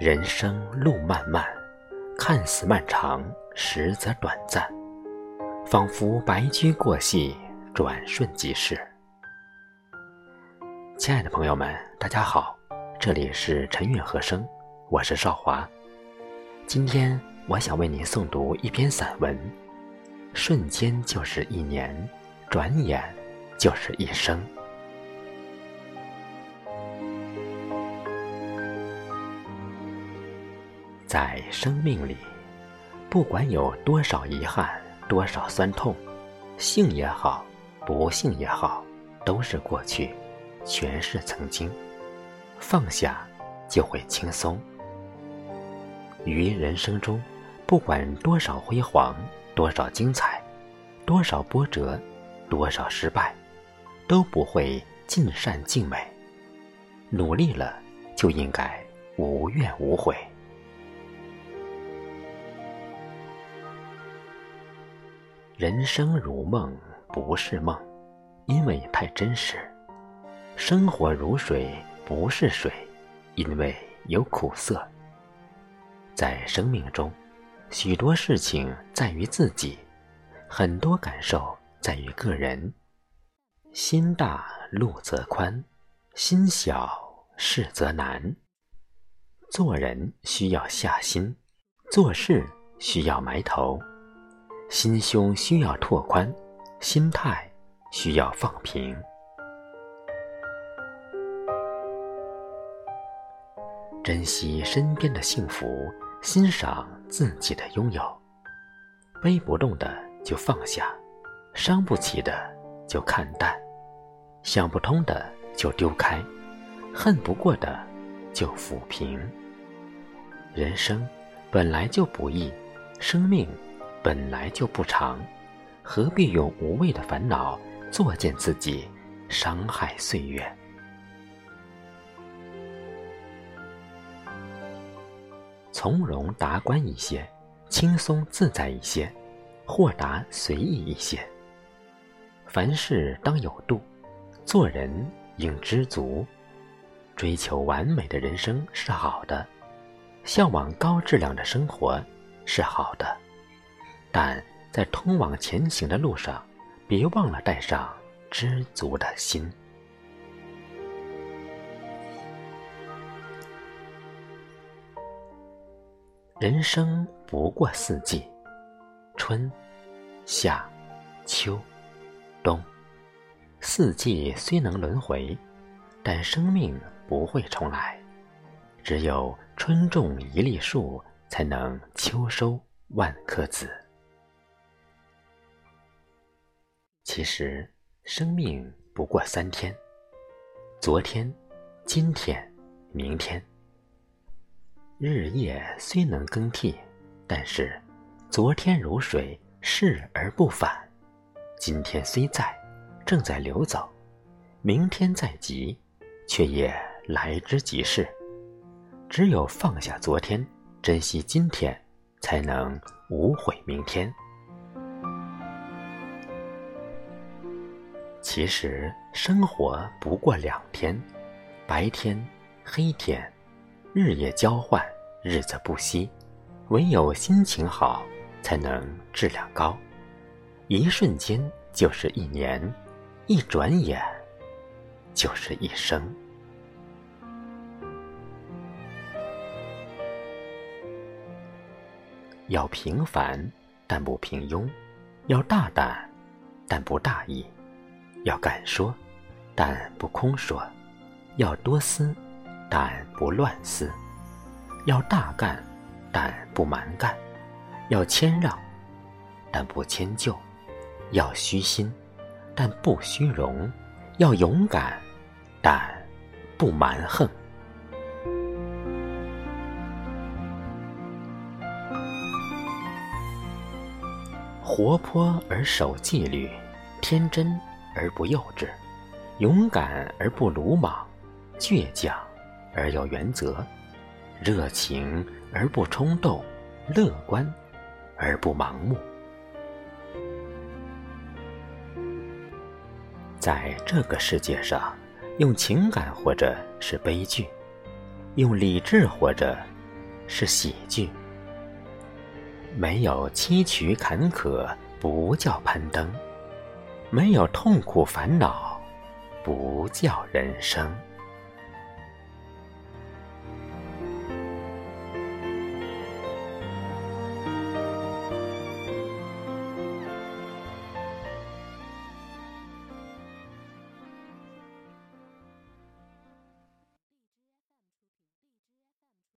人生路漫漫，看似漫长，实则短暂，仿佛白驹过隙，转瞬即逝。亲爱的朋友们，大家好，这里是晨韵和声，我是少华。今天我想为您诵读一篇散文，《瞬间就是一年，转眼就是一生》。在生命里，不管有多少遗憾，多少酸痛，幸也好，不幸也好，都是过去，全是曾经。放下，就会轻松。于人生中，不管多少辉煌，多少精彩，多少波折，多少失败，都不会尽善尽美。努力了，就应该无怨无悔。人生如梦，不是梦，因为太真实；生活如水，不是水，因为有苦涩。在生命中，许多事情在于自己，很多感受在于个人。心大路则宽，心小事则难。做人需要下心，做事需要埋头。心胸需要拓宽，心态需要放平。珍惜身边的幸福，欣赏自己的拥有。背不动的就放下，伤不起的就看淡，想不通的就丢开，恨不过的就抚平。人生本来就不易，生命。本来就不长，何必用无谓的烦恼作践自己，伤害岁月？从容达观一些，轻松自在一些，豁达随意一些。凡事当有度，做人应知足。追求完美的人生是好的，向往高质量的生活是好的。但在通往前行的路上，别忘了带上知足的心。人生不过四季，春、夏、秋、冬，四季虽能轮回，但生命不会重来。只有春种一粒树，才能秋收万颗子。其实，生命不过三天：昨天、今天、明天。日夜虽能更替，但是昨天如水逝而不返；今天虽在，正在流走；明天在即，却也来之即逝。只有放下昨天，珍惜今天，才能无悔明天。其实生活不过两天，白天、黑天，日夜交换，日子不息。唯有心情好，才能质量高。一瞬间就是一年，一转眼就是一生。要平凡，但不平庸；要大胆，但不大意。要敢说，但不空说；要多思，但不乱思；要大干，但不蛮干；要谦让，但不迁就；要虚心，但不虚荣；要勇敢，但不蛮横。活泼而守纪律，天真。而不幼稚，勇敢而不鲁莽，倔强而有原则，热情而不冲动，乐观而不盲目。在这个世界上，用情感活着是悲剧，用理智活着是喜剧。没有崎岖坎坷，不叫攀登；没有痛苦烦恼，不叫人生。